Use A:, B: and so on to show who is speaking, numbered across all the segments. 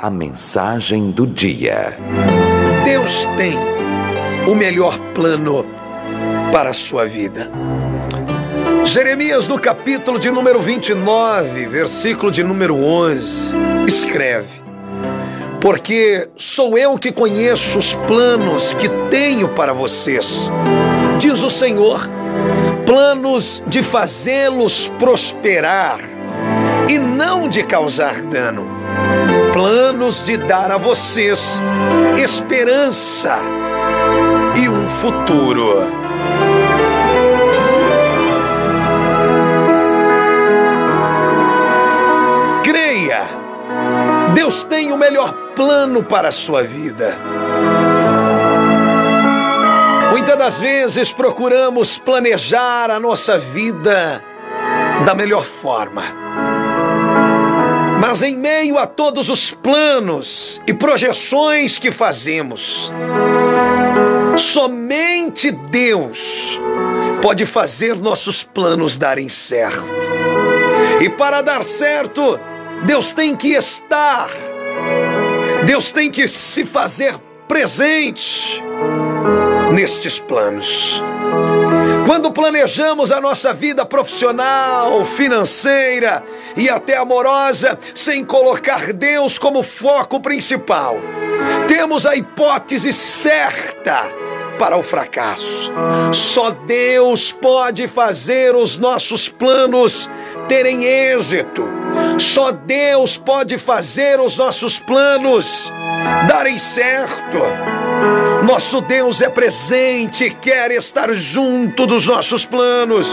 A: A mensagem do dia.
B: Deus tem o melhor plano para a sua vida. Jeremias, no capítulo de número 29, versículo de número 11, escreve: Porque sou eu que conheço os planos que tenho para vocês, diz o Senhor, planos de fazê-los prosperar e não de causar dano planos de dar a vocês esperança e um futuro. Creia, Deus tem o melhor plano para a sua vida. Muitas das vezes procuramos planejar a nossa vida da melhor forma mas em meio a todos os planos e projeções que fazemos, somente Deus pode fazer nossos planos darem certo. E para dar certo, Deus tem que estar, Deus tem que se fazer presente nestes planos. Quando planejamos a nossa vida profissional, financeira e até amorosa, sem colocar Deus como foco principal, temos a hipótese certa para o fracasso. Só Deus pode fazer os nossos planos terem êxito. Só Deus pode fazer os nossos planos darem certo. Nosso Deus é presente quer estar junto dos nossos planos.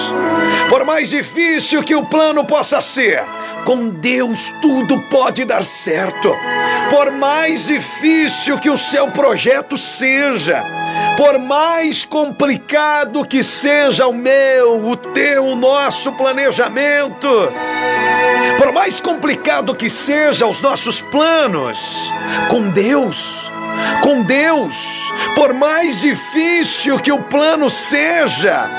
B: Por mais difícil que o plano possa ser, com Deus tudo pode dar certo. Por mais difícil que o seu projeto seja, por mais complicado que seja o meu, o teu, o nosso planejamento, por mais complicado que sejam os nossos planos, com Deus, com Deus, por mais difícil que o plano seja,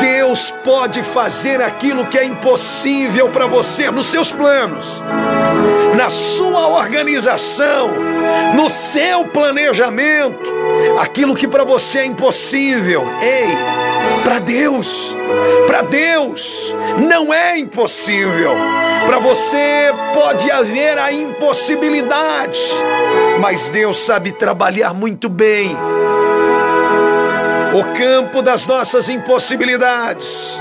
B: Deus pode fazer aquilo que é impossível para você nos seus planos, na sua organização, no seu planejamento, aquilo que para você é impossível. Ei, para Deus, para Deus não é impossível. Para você pode haver a impossibilidade, mas Deus sabe trabalhar muito bem o campo das nossas impossibilidades.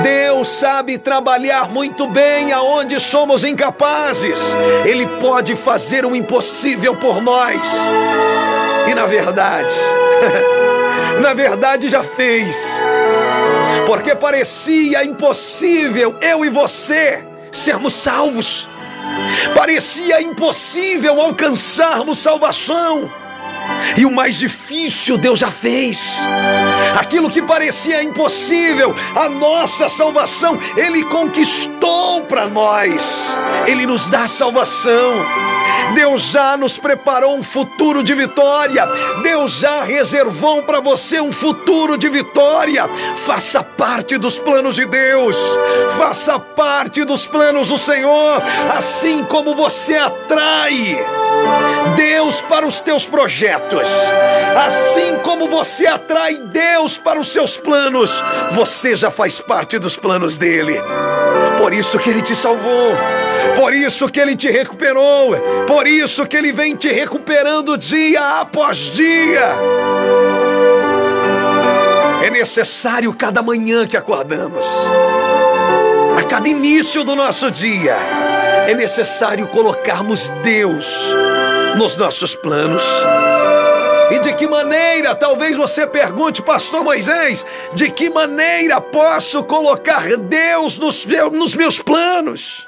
B: Deus sabe trabalhar muito bem aonde somos incapazes. Ele pode fazer o impossível por nós. E na verdade, na verdade já fez. Porque parecia impossível eu e você sermos salvos. Parecia impossível alcançarmos salvação. E o mais difícil Deus já fez. Aquilo que parecia impossível, a nossa salvação, Ele conquistou para nós. Ele nos dá salvação. Deus já nos preparou um futuro de vitória. Deus já reservou para você um futuro de vitória. Faça parte dos planos de Deus. Faça parte dos planos do Senhor. Assim como você atrai Deus para os teus projetos. Assim como você atrai Deus para os seus planos, você já faz parte dos planos dele. Por isso que ele te salvou. Por isso que ele te recuperou. Por isso que ele vem te recuperando dia após dia. É necessário cada manhã que acordamos, a cada início do nosso dia, é necessário colocarmos Deus nos nossos planos. E de que maneira, talvez você pergunte, Pastor Moisés, de que maneira posso colocar Deus nos, nos meus planos?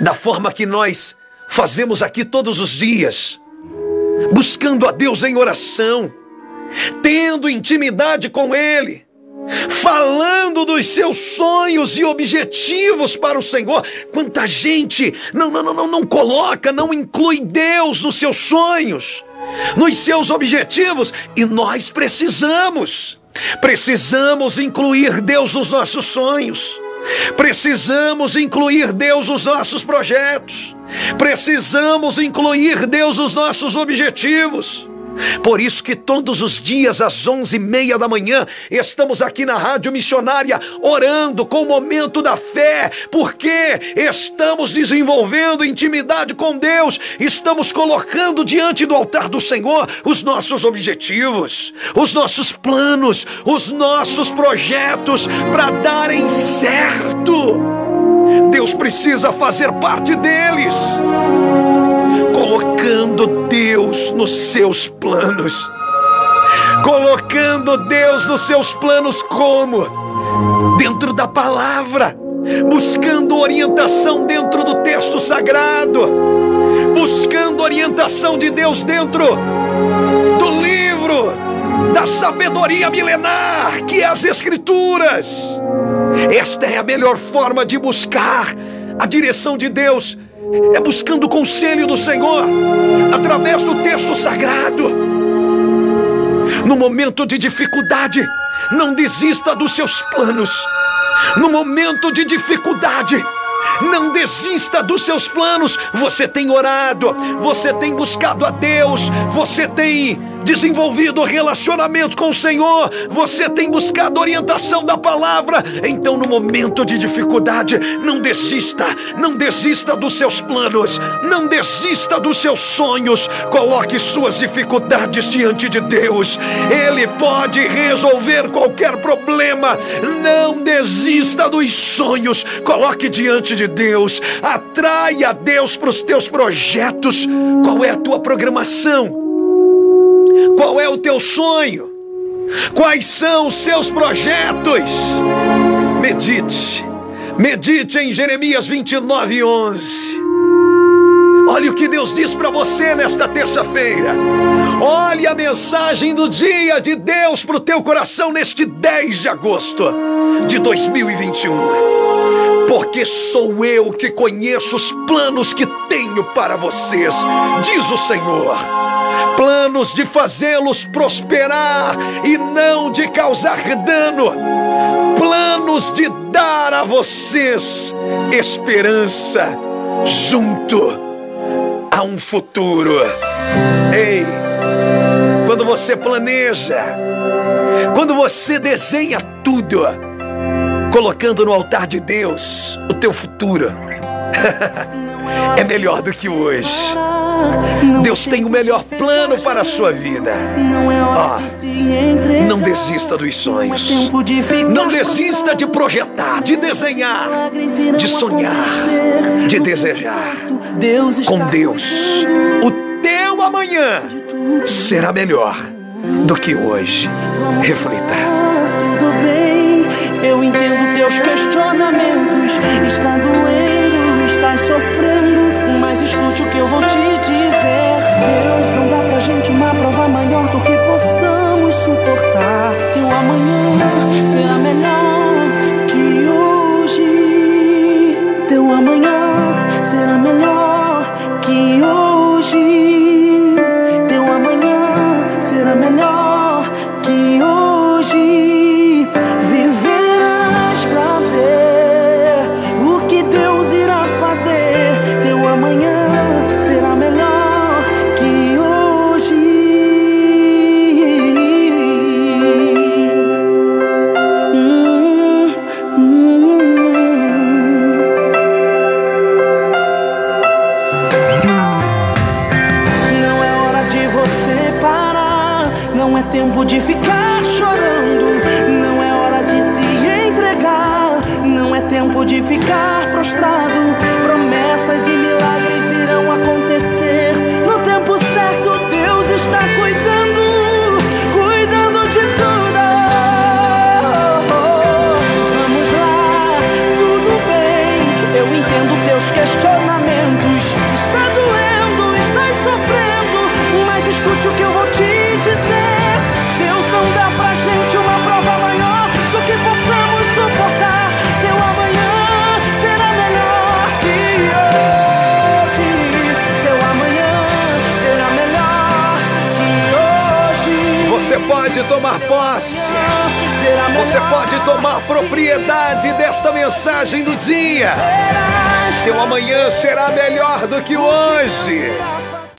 B: Da forma que nós fazemos aqui todos os dias, buscando a Deus em oração, tendo intimidade com Ele, falando dos seus sonhos e objetivos para o Senhor. Quanta gente não, não, não, não coloca, não inclui Deus nos seus sonhos, nos seus objetivos, e nós precisamos. Precisamos incluir Deus nos nossos sonhos. Precisamos incluir Deus nos nossos projetos. Precisamos incluir Deus nos nossos objetivos. Por isso que todos os dias às onze e meia da manhã estamos aqui na Rádio Missionária orando com o momento da fé, porque estamos desenvolvendo intimidade com Deus, estamos colocando diante do altar do Senhor os nossos objetivos, os nossos planos, os nossos projetos para darem certo. Deus precisa fazer parte deles colocando Deus nos seus planos. Colocando Deus nos seus planos como? Dentro da palavra, buscando orientação dentro do texto sagrado, buscando orientação de Deus dentro do livro da sabedoria milenar, que é as Escrituras. Esta é a melhor forma de buscar a direção de Deus é buscando o conselho do Senhor através do texto sagrado. No momento de dificuldade, não desista dos seus planos. No momento de dificuldade, não desista dos seus planos. Você tem orado, você tem buscado a Deus, você tem desenvolvido relacionamento com o Senhor, você tem buscado orientação da palavra. Então, no momento de dificuldade, não desista, não desista dos seus planos, não desista dos seus sonhos. Coloque suas dificuldades diante de Deus, Ele pode resolver qualquer problema. Não desista dos sonhos, coloque diante de Deus, atraia Deus para os teus projetos. Qual é a tua programação? Qual é o teu sonho? Quais são os seus projetos? Medite, medite em Jeremias 29, 11. Olha o que Deus diz para você nesta terça-feira. Olhe a mensagem do dia de Deus para o teu coração neste 10 de agosto de 2021. Porque sou eu que conheço os planos que tenho para vocês, diz o Senhor planos de fazê-los prosperar e não de causar dano, planos de dar a vocês esperança junto a um futuro. Ei, quando você planeja, quando você desenha tudo, colocando no altar de Deus o teu futuro, é melhor do que hoje. Deus tem o melhor plano para a sua vida. Oh, não desista dos sonhos. Não desista de projetar, de desenhar, de sonhar, de desejar. Com Deus, o teu amanhã será melhor do que hoje. Reflita.
C: Está doendo, estás sofrendo mas escute o que eu vou te dizer. Deus não dá pra gente uma prova maior do que possamos suportar. Teu amanhã será melhor de ficar chorando. Não é hora de se entregar. Não é tempo de ficar prostrado.
B: Pode tomar posse. Você pode tomar propriedade desta mensagem do dia. Teu amanhã será melhor do que hoje.